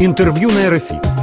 Интервью на РФИ.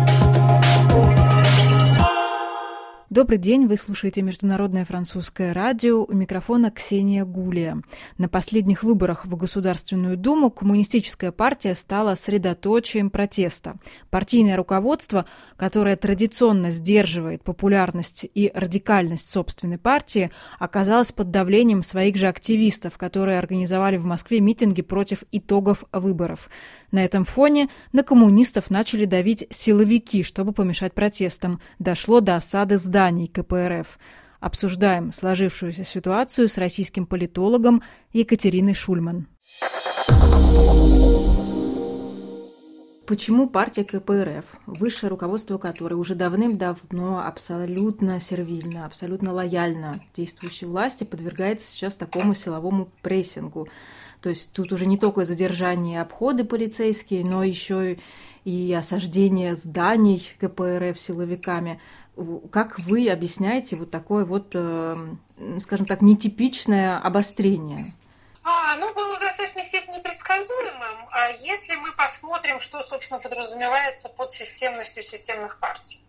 Добрый день, вы слушаете Международное французское радио. У микрофона Ксения Гулия. На последних выборах в Государственную Думу коммунистическая партия стала средоточием протеста. Партийное руководство, которое традиционно сдерживает популярность и радикальность собственной партии, оказалось под давлением своих же активистов, которые организовали в Москве митинги против итогов выборов. На этом фоне на коммунистов начали давить силовики, чтобы помешать протестам. Дошло до осады зданий КПРФ. Обсуждаем сложившуюся ситуацию с российским политологом Екатериной Шульман. Почему партия КПРФ, высшее руководство которой уже давным-давно абсолютно сервильно, абсолютно лояльно действующей власти, подвергается сейчас такому силовому прессингу? То есть тут уже не только задержание обходы полицейские, но еще и осаждение зданий КПРФ силовиками. Как вы объясняете вот такое вот, э, скажем так, нетипичное обострение? А, ну, было в достаточной степени предсказуемым. А если мы посмотрим, что, собственно, подразумевается под системностью системных партий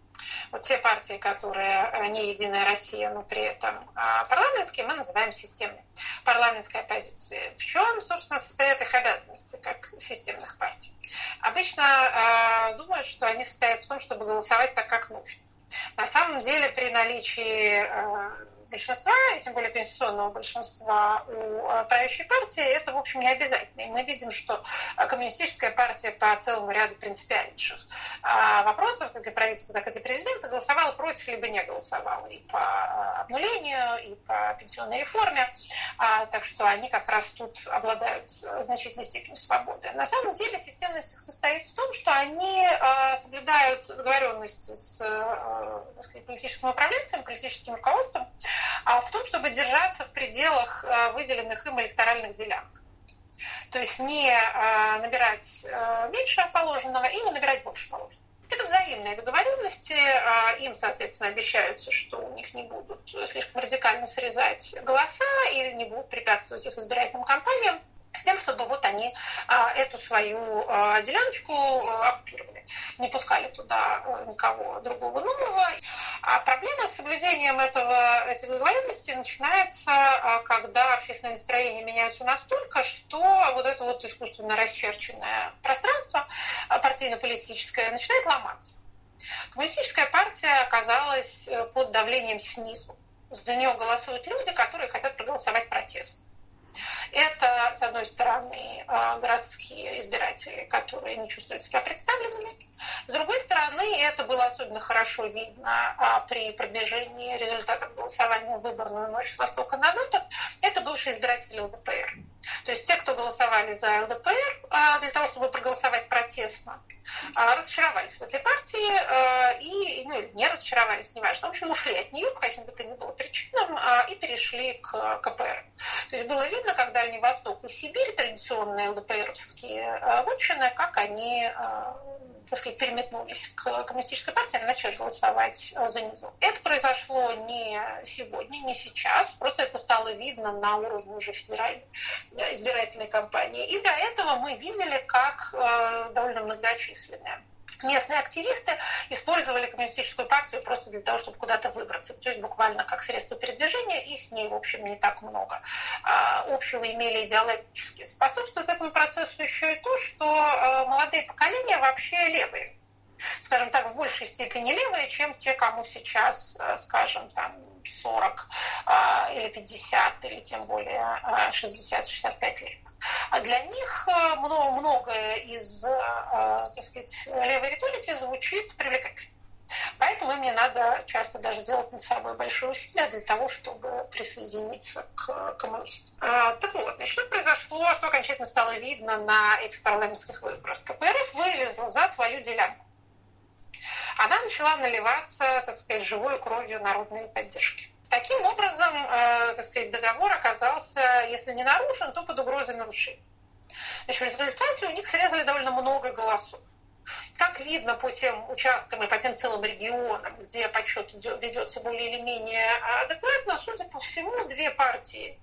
вот те партии, которые э, не Единая Россия, но при этом а, парламентские, мы называем системной. Парламентской оппозиции. В чем, собственно, состоят их обязанности как системных партий? Обычно э, думают, что они состоят в том, чтобы голосовать так, как нужно. На самом деле, при наличии э, большинства, и тем более конституционного большинства у э, правящей партии, это, в общем, не обязательно. И мы видим, что э, коммунистическая партия по целому ряду принципиальнейших а, вопросов, как для правительства, так и президента, голосовала против, либо не голосовала и по э, обнулению, и по пенсионной реформе. А, так что они как раз тут обладают значительной степенью свободы. На самом деле системность их состоит в том, что они соблюдают договоренности с сказать, политическим управленцем, политическим руководством, а в том, чтобы держаться в пределах э, выделенных им электоральных делянок. То есть не э, набирать э, меньше положенного и не набирать больше положенного. Это взаимные договоренности. Им, соответственно, обещаются, что у них не будут слишком радикально срезать голоса или не будут препятствовать их избирательным кампаниям с тем, чтобы вот они эту свою деляночку оккупировали, не пускали туда никого другого нового. А проблема с соблюдением этого, этой договоренности начинается, а, когда общественные настроения меняются настолько, что вот это вот искусственно расчерченное пространство а, партийно-политическое начинает ломаться. Коммунистическая партия оказалась э, под давлением снизу. За нее голосуют люди, которые хотят проголосовать протест. Это, с одной стороны, а, городские избиратели, которые не чувствуют себя представленными. С другой стороны, это было особенно хорошо видно а, при продвижении результатов голосования в выборную ночь с востока на запад. Это бывшие избиратели ЛДПР. То есть те, кто голосовали за ЛДПР а, для того, чтобы проголосовать протестно, разочаровались в этой партии и ну, не разочаровались, неважно. В общем, ушли от нее по каким бы то ни было причинам и перешли к КПР. То есть было видно, как Дальний Восток и Сибирь, традиционные ЛДПРовские вотчины, как они так сказать, переметнулись к коммунистической партии, они начали голосовать за низу. Это произошло не сегодня, не сейчас, просто это стало видно на уровне уже федеральной избирательной кампании. И до этого мы видели, как довольно многочисленные местные активисты использовали коммунистическую партию просто для того, чтобы куда-то выбраться. То есть буквально как средство передвижения, и с ней, в общем, не так много а, общего имели идеологически. Способствует этому процессу еще и то, что а, молодые поколения вообще левые скажем так, в большей степени левые, чем те, кому сейчас, а, скажем, там 40 а, или 50, или тем более 60-65 а, лет. А для них э, много, многое из э, э, так сказать, левой риторики звучит привлекательно. Поэтому им не надо часто даже делать над собой большие усилия для того, чтобы присоединиться к коммунистам. Так вот, что произошло, что окончательно стало видно на этих парламентских выборах. КПРФ вывезла за свою делянку она начала наливаться, так сказать, живой кровью народной поддержки. Таким образом, э, так сказать, договор оказался, если не нарушен, то под угрозой нарушения. Значит, в результате у них срезали довольно много голосов. Как видно по тем участкам и по тем целым регионам, где подсчет ведется более или менее адекватно, судя по всему, две партии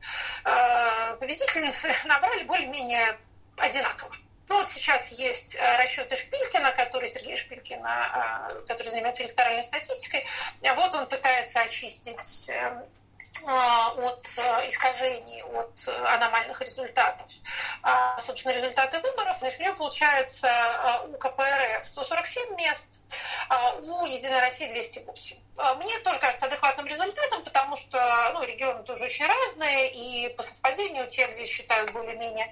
э, победительницы набрали более-менее одинаково Ну вот сейчас есть расчеты Шпилькина, который Сергей Шпилькина, который занимается электоральной статистикой. Вот он пытается очистить эм, от искажений, от аномальных результатов. А, собственно, результаты выборов. Значит, у него получается у КПРФ 147 мест, а у Единой России 208. А, мне тоже кажется адекватным результатом, потому что ну, регионы тоже очень разные, и по совпадению тех здесь считают более-менее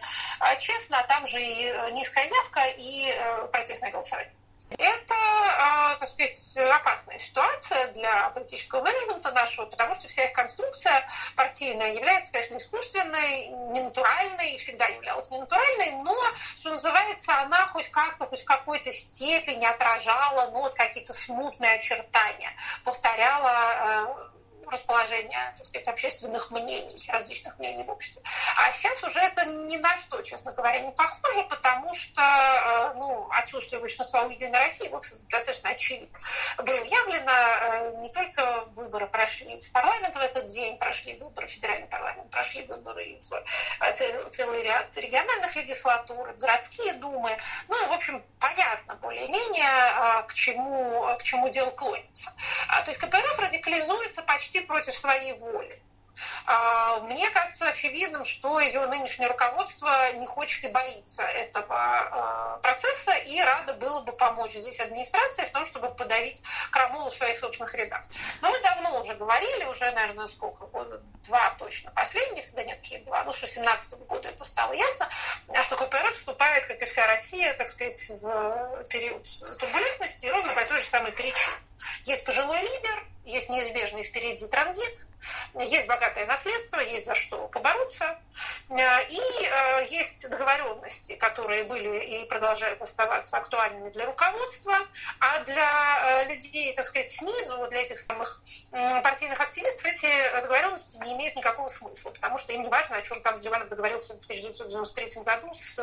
честно, а там же и э, низкая явка, и э, протестное голосование. Это, а, так сказать, опасная ситуация для политического менеджмента нашего, потому что вся их конструкция партийная является, конечно, искусственной, ненатуральной, всегда являлась ненатуральной, но, что называется, она хоть как-то, хоть в какой-то степени отражала ну, вот какие-то смутные очертания, повторяла расположения, так сказать, общественных мнений, различных мнений в обществе. А сейчас уже это ни на что, честно говоря, не похоже, потому что э, ну, отсутствие большинства у Единой России, в общем, достаточно очевидно. Было явлено, э, не только выборы прошли в парламент в этот день, прошли выборы в федеральный парламент, прошли выборы в э, целый ряд региональных легислатур, городские думы. Ну и, в общем, понятно более-менее, к чему, к чему дело клонится. А, то есть КПРФ радикализуется почти против своей воли. А, мне кажется очевидным, что ее нынешнее руководство не хочет и боится этого а, процесса, и рада было бы помочь здесь администрации в том, чтобы подавить крамолу в своих собственных рядах. Но мы давно уже говорили, уже, наверное, сколько, года два точно последних, да нет, какие два, ну, с 18 года это стало ясно, что КПРФ вступает, как и вся Россия, так сказать, в период турбулентности, ровно по той же самой причине. Есть пожилой лидер, есть неизбежный впереди транзит, есть богатое наследство, есть за что побороться, э, и э, есть договоренности, которые были и продолжают оставаться актуальными для руководства, а для э, людей, так сказать, снизу, для этих самых партийных активистов эти договоренности не имеют никакого смысла, потому что им не важно, о чем там Диванов договорился в 1993 году с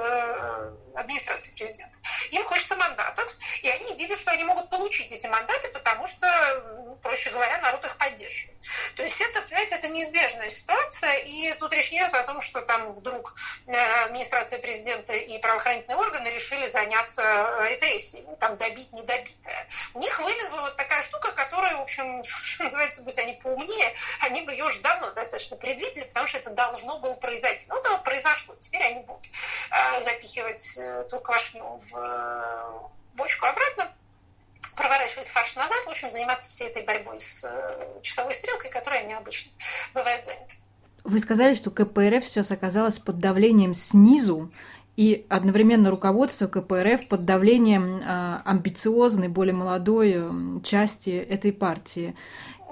администрацией президента. Им хочется мандатов, и они видят, что они могут получить эти мандаты, потому что, проще говоря, народ их поддерживает. То есть это, понимаете, это неизбежная ситуация, и тут речь не идет о том, что там вдруг э, администрация президента и правоохранительные органы решили заняться э, репрессиями, там добить недобитое. У них вылезла вот такая штука, которая, в общем, называется, быть они поумнее, они бы ее уже давно достаточно предвидели, потому что это должно было произойти. Ну, это вот произошло, теперь они будут э, запихивать эту квашню в бочку обратно проворачивать фарш назад, в общем, заниматься всей этой борьбой с э, часовой стрелкой, которая необычно бывает занята. Вы сказали, что КПРФ сейчас оказалась под давлением снизу, и одновременно руководство КПРФ под давлением э, амбициозной, более молодой э, части этой партии.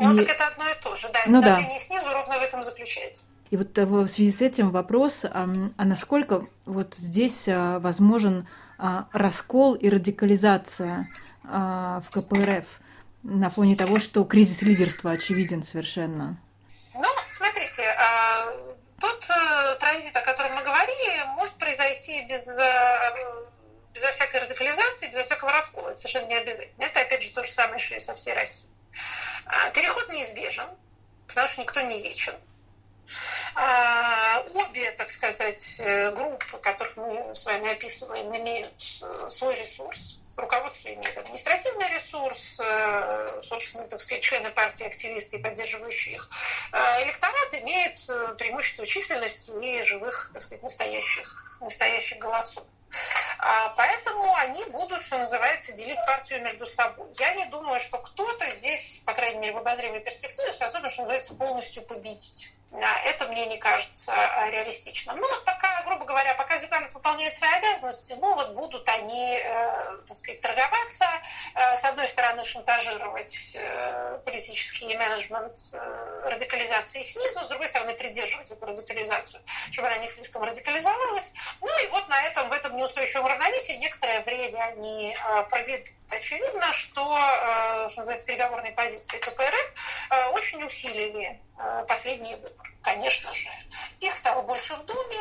Ну, и... так это одно и то же, да. Ну, давление да. снизу ровно в этом заключается. И вот в связи с этим вопрос, а, а насколько вот здесь возможен раскол и радикализация а, в КПРФ на фоне того, что кризис лидерства очевиден совершенно? Ну, смотрите, а, тот э, транзит, о котором мы говорили, может произойти без э, безо всякой радикализации, безо всякого раскола. Это совершенно не обязательно. Это, опять же, то же самое, что и со всей Россией. А, переход неизбежен, потому что никто не вечен. Обе, так сказать, э, группы, которых мы с вами описываем, имеют свой ресурс руководство имеет административный ресурс, э, собственно, так сказать, члены партии, активисты и поддерживающие их. Э, электорат имеет э, преимущество численности и живых, так сказать, настоящих, настоящих голосов. А поэтому они будут, что называется, делить партию между собой. Я не думаю, что кто-то здесь, по крайней мере, в обозримой перспективе, способен, что называется, полностью победить. Это мне не кажется а, реалистичным. Ну вот пока, грубо говоря, пока Зюганов выполняет свои обязанности, ну вот будут они, э, так сказать, торговаться, э, с одной стороны шантажировать э, политический менеджмент радикализации снизу, с другой стороны придерживать эту радикализацию, чтобы она не слишком радикализовалась. Ну и вот на этом, в этом неустойчивом равновесии некоторое время они э, проведут. Очевидно, что, э, что называется, переговорные позиции КПРФ э, очень усилили э, последние выборы, конечно же. Их стало больше в Думе,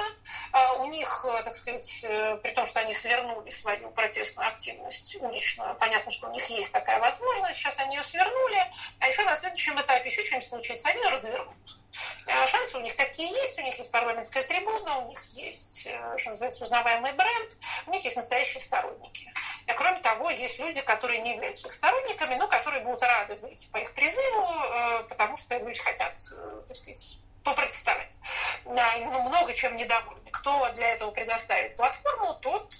у них, так сказать, при том, что они свернули свою протестную активность уличную, понятно, что у них есть такая возможность, сейчас они ее свернули, а еще на следующем этапе еще что-нибудь случится, они ее развернут. А шансы у них такие есть, у них есть парламентская трибуна, у них есть, э, что называется, узнаваемый бренд, у них есть настоящие сторонники. А кроме того, есть люди, которые не являются сторонниками, но которые будут рады выйти по их призыву, э, потому что люди хотят, э, так сказать, попротестовать. Ну, много чем недовольны. Кто для этого предоставит платформу, тот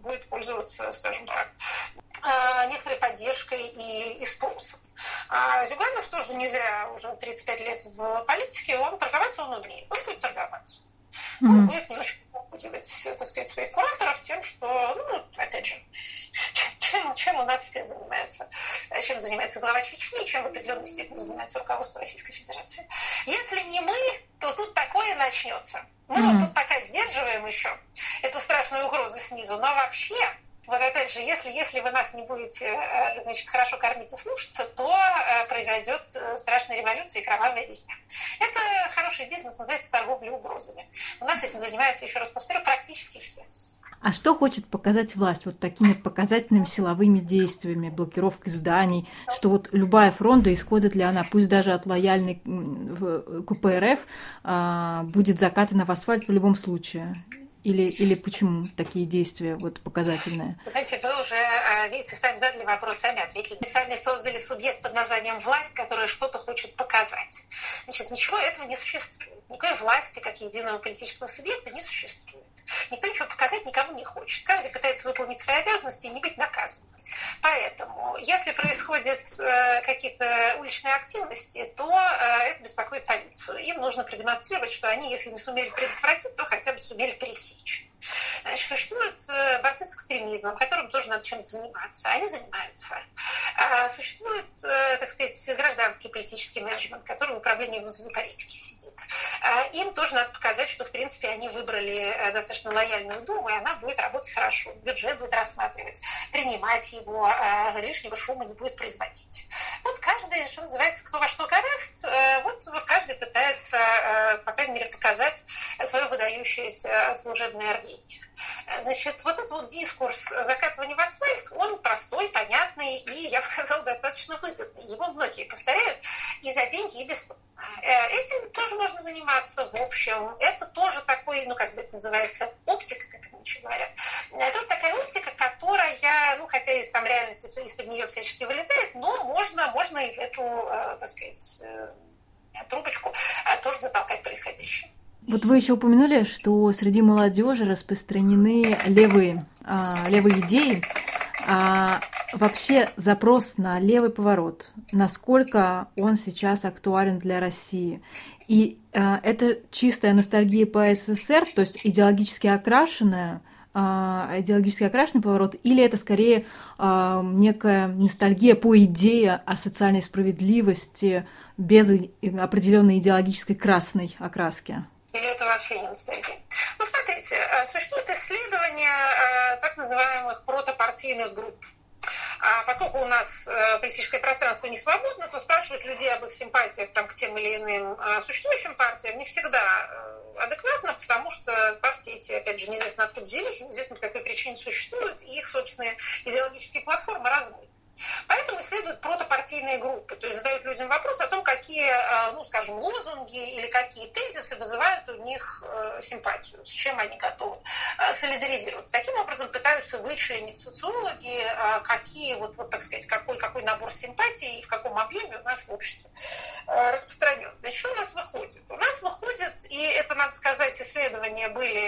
будет пользоваться, скажем так, некоторой поддержкой и, и спросом. А Зюганов тоже не зря уже 35 лет в политике, он торговаться он умеет, он будет торговаться. Mm-hmm. Он будет немножко запугивать, так сказать, своих кураторов тем, что, ну, опять же, чем, чем у нас все занимаются, чем занимается глава Чечни, чем в определенной степени занимается руководство Российской Федерации. Если не мы, то тут такое начнется. Мы mm-hmm. вот тут пока сдерживаем еще эту страшную угрозу снизу, но вообще вот опять же, если, если вы нас не будете э, значит, хорошо кормить и слушаться, то э, произойдет э, страшная революция и кровавая резня. Это хороший бизнес, называется торговля угрозами. У нас этим занимаются, еще раз повторю, практически все. А что хочет показать власть вот такими показательными силовыми действиями, блокировкой зданий, что вот любая фронта, исходит ли она, пусть даже от лояльной КПРФ, будет закатана в асфальт в любом случае? Или, или почему такие действия вот показательные? знаете, вы уже, а, видите, сами задали вопрос, сами ответили. Мы сами создали субъект под названием «власть», который что-то хочет показать. Значит, ничего этого не существует. Никакой власти, как единого политического субъекта, не существует. Никто ничего показать никому не хочет. Каждый пытается выполнить свои обязанности и не быть наказанным. Поэтому, если происходят э, какие-то уличные активности, то э, это беспокоит полицию. Им нужно продемонстрировать, что они, если не сумели предотвратить, то хотя бы сумели пресечь. Значит, существуют э, борцы с экстремизмом, которым тоже надо чем-то заниматься. Они занимаются. А существует, э, так сказать, гражданский политический менеджмент, который в управлении внутренней политики сидит. А им тоже надо показать, что, в принципе, они выбрали э, достаточно лояльную думу, и она будет работать хорошо. Бюджет будет рассматривать, принимать его, лишнего шума не будет производить. Вот каждый, что называется, кто во что гораст, вот, вот каждый пытается, по крайней мере, показать свое выдающееся служебное рвение. Значит, вот этот вот дискурс закатывания в асфальт, он простой, понятный и, я бы сказала, достаточно выгодный. Его многие повторяют и за деньги, и без э, Этим тоже можно заниматься, в общем. Это тоже такой, ну, как бы это называется, оптика, как это ничего говорят. Это тоже такая оптика, которая, ну, хотя из там реальности из-под нее всячески вылезает, но можно, можно и в эту, э, так сказать, э, трубочку тоже затолкать происходящее. Вот вы еще упомянули, что среди молодежи распространены левые, а, левые идеи. А вообще запрос на левый поворот, насколько он сейчас актуален для России? И а, это чистая ностальгия по СССР, то есть идеологически окрашенная, а, идеологически окрашенный поворот, или это скорее а, некая ностальгия по идее о социальной справедливости без определенной идеологической красной окраски? Или это вообще не ностальгия? Ну, смотрите, э, существует исследование э, так называемых протопартийных групп. А поскольку у нас э, политическое пространство не свободно, то спрашивать людей об их симпатиях там, к тем или иным существующим партиям не всегда адекватно, потому что партии эти, опять же, неизвестно откуда взялись, неизвестно по какой причине существуют, и их собственные идеологические платформы размыты. Поэтому исследуют протопартийные группы, то есть задают людям вопрос о том, какие, э, ну, скажем, лозунги или какие тезисы вызывают у них э, симпатию, с чем они готовы э, солидаризироваться. Таким образом пытаются вычленить социологи, какие, вот, вот так сказать, какой, какой набор симпатий и в каком объеме у нас в обществе распространен. Значит, что у нас выходит? У нас выходит, и это, надо сказать, исследования были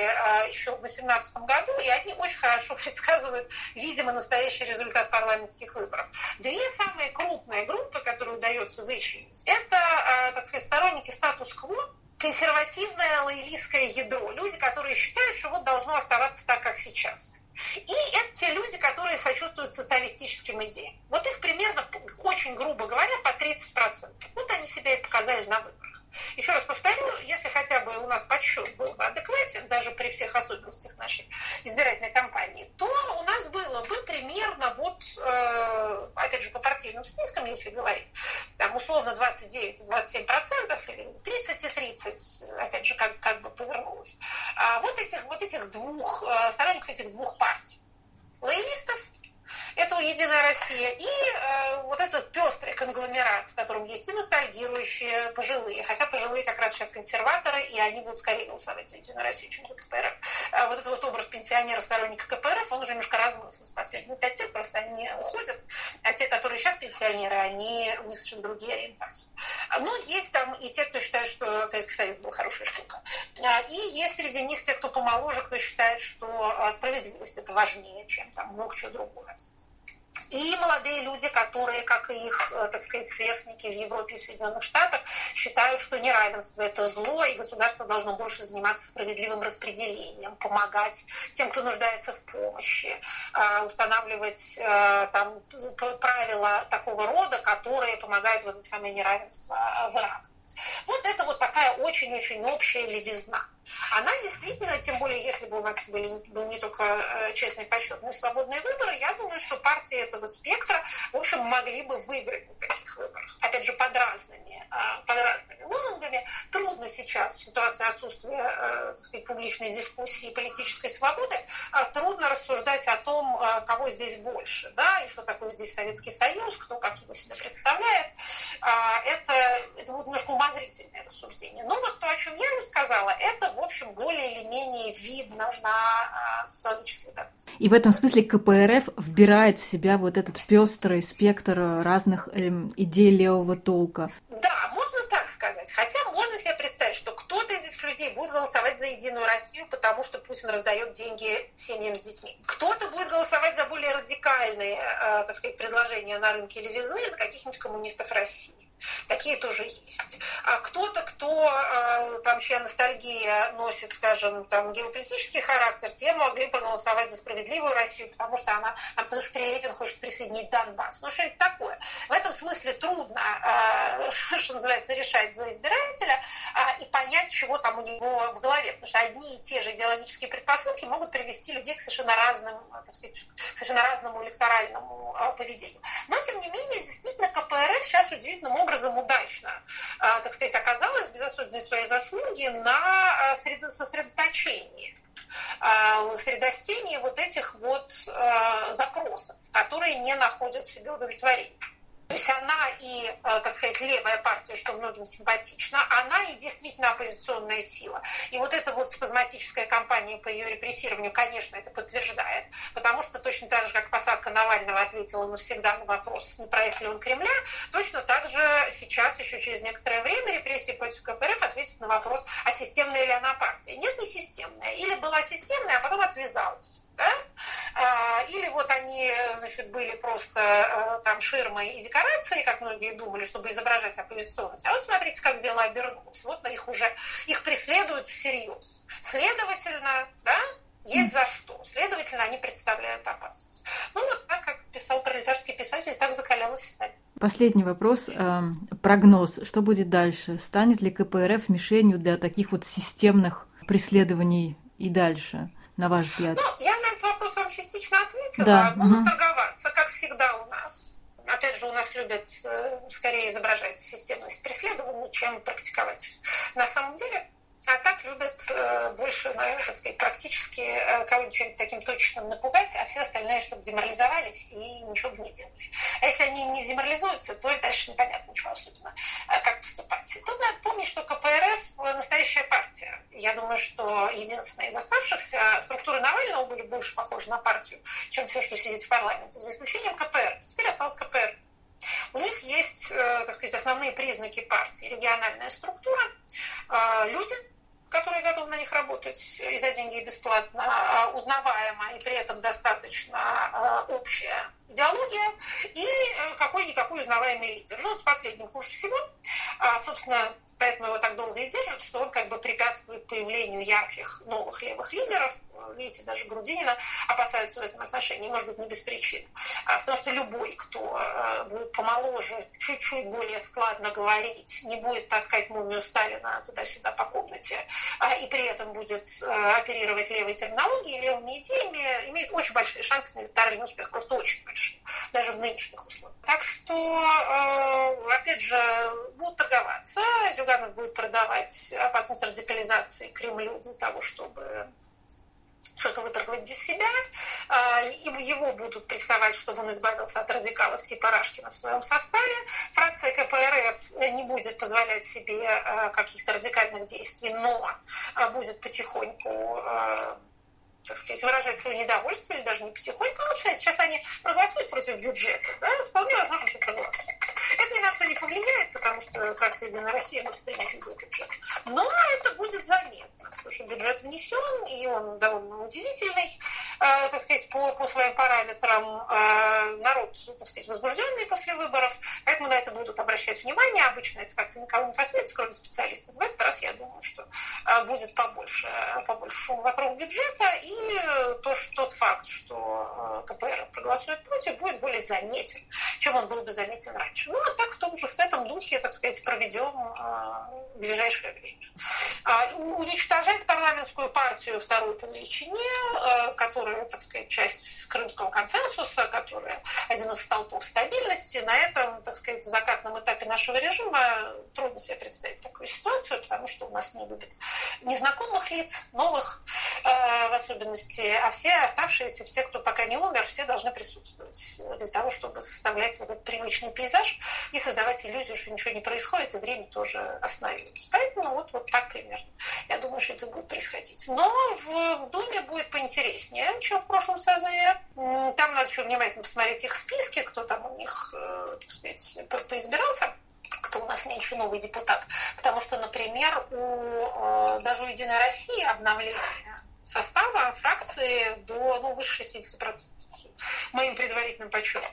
еще в 2018 году, и они очень хорошо предсказывают, видимо, настоящий результат парламентских выборов выборов. Две самые крупные группы, которые удается вычленить, это, э, так сказать, сторонники статус-кво, консервативное лоялистское ядро, люди, которые считают, что вот должно оставаться так, как сейчас. И это те люди, которые сочувствуют социалистическим идеям. Вот их примерно, очень грубо говоря, по 30%. Вот они себя и показали на выборах. Еще раз повторю, если хотя бы у нас подсчет был бы адекватен, даже при всех особенностях нашей избирательной кампании, то у нас было бы примерно вот, э, опять же, по партийным спискам, если говорить, там условно 29-27 процентов, или 30 и 30, опять же, как, как бы повернулось. А вот этих, вот этих двух, э, сторонников этих двух партий, лоялистов это «Единая Россия» и э, вот этот пестрый конгломерат, в котором есть и ностальгирующие пожилые, хотя пожилые как раз сейчас консерваторы, и они будут скорее голосовать за Единую Россию, чем за КПРФ. А вот этот вот образ пенсионера, сторонника КПРФ, он уже немножко размылся за последние пять лет, просто они уходят, а те, которые сейчас пенсионеры, они у них совершенно другие ориентации. Ну, есть там и те, кто считает, что Советский Союз был хорошая штука. А, и есть среди них те, кто помоложе, кто считает, что а, справедливость это важнее, чем там много чего другое. И молодые люди, которые, как и их, э, так сказать, сверстники в Европе и в Соединенных Штатах, считают, что неравенство – это зло, и государство должно больше заниматься справедливым распределением, помогать тем, кто нуждается в помощи, а, устанавливать э, там, правила такого рода, которые помогают в это самое неравенство э, выравнивать. Вот это вот такая очень-очень общая левизна. Она действительно, тем более, если бы у нас были, был не только э, честный подсчет, но и свободные выборы, я думаю, что партии этого спектра, в общем, могли бы выиграть на таких выборах. Опять же, под разными, а, под разными лозунгами. Трудно сейчас в ситуации отсутствия э, так сказать, публичной дискуссии и политической свободы, трудно рассуждать о том, э, кого здесь больше, да, и что такое здесь Советский Союз, кто как его себя представляет. А, это, это будет немножко умозрительное рассуждение. Но вот то, о чем я рассказала, это в общем, более или менее видно на социологических данных. И в этом смысле КПРФ вбирает в себя вот этот пестрый спектр разных эм, идей левого толка. Да, можно так сказать. Хотя можно себе представить, что кто-то из этих людей будет голосовать за Единую Россию, потому что Путин раздает деньги семьям с детьми. Кто-то будет голосовать за более радикальные, э, так сказать, предложения на рынке левизны, за каких-нибудь коммунистов России. Такие тоже есть. А кто-то, кто э, там чья ностальгия носит, скажем, там геополитический характер, те могли проголосовать за справедливую Россию, потому что она, там, Прилепин хочет присоединить Донбасс. Ну, что это такое? В этом смысле трудно, э, что называется, решать за избирателя э, и понять, чего там у него в голове. Потому что одни и те же идеологические предпосылки могут привести людей к совершенно разным, так сказать, совершенно разному электоральному поведению. Но, тем не менее, действительно, КПРФ сейчас удивительным образом образом удачно, а, так сказать, оказалась без особенной своей заслуги на а, сосредоточении а, средостении вот этих вот запросов, которые не находят себе удовлетворения. То есть она и, э, так сказать, левая партия, что многим симпатично, она и действительно оппозиционная сила. И вот эта вот спазматическая кампания по ее репрессированию, конечно, это подтверждает, потому что точно так же, как посадка Навального ответила навсегда на вопрос, не проект ли он Кремля, точно так же сейчас, еще через некоторое время, репрессии против КПРФ ответят на вопрос, а системная ли она партия. Нет, не системная. Или была системная, а потом отвязалась. Да? А, или вот они, значит, были просто э, там ширмой и декорацией, как многие думали, чтобы изображать оппозиционность. А вот смотрите, как дело обернулось. Вот их уже, их преследуют всерьез. Следовательно, да, есть за что. Следовательно, они представляют опасность. Ну вот так, как писал пролетарский писатель, так закалялась сталь. Последний вопрос. Эм, прогноз. Что будет дальше? Станет ли КПРФ мишенью для таких вот системных преследований и дальше, на ваш взгляд? Ну, я ответила. Да. Будут угу. торговаться, как всегда у нас. Опять же, у нас любят э, скорее изображать системность преследования, чем практиковать. На самом деле, а так любят э, больше, наверное, так сказать, практически э, кого-нибудь таким точным напугать, а все остальные, чтобы деморализовались и ничего бы не делали. А если они не деморализуются, то дальше непонятно ничего особенно, э, как поступать. Тут надо помнить, что КПРФ настоящая партия. Я думаю, что единственная из оставшихся структуры Навального были больше похожи на партию, чем все, что сидит в парламенте, за исключением КПР. Теперь осталось КПР. У них есть, так сказать, основные признаки партии. Региональная структура, люди, которые готовы на них работать и за деньги и бесплатно, а, узнаваемая и при этом достаточно а, общая идеология и э, какой-никакой узнаваемый лидер. Ну, вот с последним хуже всего. А, собственно, поэтому его так долго и держат, что он как бы препятствует появлению ярких новых левых лидеров. Видите, даже Грудинина опасаются в этом отношении, может быть, не без причин. А, потому что любой, кто а, будет помоложе, чуть-чуть более складно говорить, не будет таскать мумию Сталина туда-сюда по комнате, а, и при этом будет оперировать левой терминологией, левыми идеями, имеет очень большие шансы на электоральный успех, просто очень большие, даже в нынешних условиях. Так что, опять же, будут торговаться, Зюганов будет продавать опасность радикализации Кремлю для того, чтобы что-то выторговать для себя, а, его будут прессовать, чтобы он избавился от радикалов типа Рашкина в своем составе. Фракция КПРФ не будет позволять себе а, каких-то радикальных действий, но а, будет потихоньку так сказать, выражать свое недовольство, или даже не потихоньку, но сейчас они проголосуют против бюджета, да, вполне возможно, что проголосуют. Это ни на что не повлияет, потому что фракция «Единая Россия» может принять любой бюджет. Но это будет заметно, потому что бюджет внесен, и он довольно удивительный, так сказать, по, по своим параметрам. Э, народ, так сказать, возбужденный после выборов, поэтому на это будут обращать внимание. Обычно это как-то никого не касается, кроме специалистов. В этот раз я думаю, что э, будет побольше, побольше шума вокруг бюджета, и то, что, тот факт, что э, КПР проголосует против, будет более заметен, чем он был бы заметен раньше. Ну, а так в том же, в этом духе, так сказать, проведем э, ближайшее время. А, уничтожать парламентскую партию второй по величине, э, которая, так сказать, часть крымского консенсуса, которая один из столпов стабильности, на этом, так сказать, закатном этапе нашего режима трудно себе представить такую ситуацию, потому что у нас не любят незнакомых лиц, новых в особенности, а все оставшиеся, все, кто пока не умер, все должны присутствовать для того, чтобы составлять вот этот привычный пейзаж и создавать иллюзию, что ничего не происходит, и время тоже остановилось. Поэтому вот, вот так примерно. Я думаю, что это будет происходить. Но в, в Думе будет поинтереснее, чем в прошлом созыве. Там надо еще внимательно посмотреть их списки, кто там у них, э, так сказать, поизбирался кто у нас нынче новый депутат. Потому что, например, у, э, даже у «Единой России» обновление состава фракции до ну, выше 60% моим предварительным подсчетом.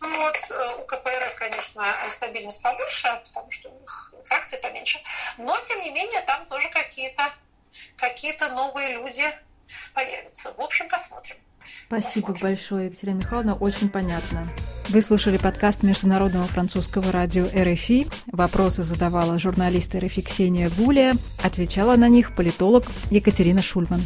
Ну вот, э, у КПРФ, конечно, стабильность побольше, потому что у них фракция поменьше. Но, тем не менее, там тоже какие-то какие новые люди появятся. В общем, посмотрим. Спасибо посмотрим. большое, Екатерина Михайловна, очень понятно. Вы слушали подкаст Международного французского радио РФИ. Вопросы задавала журналист РФИ Ксения Гулия. Отвечала на них политолог Екатерина Шульман.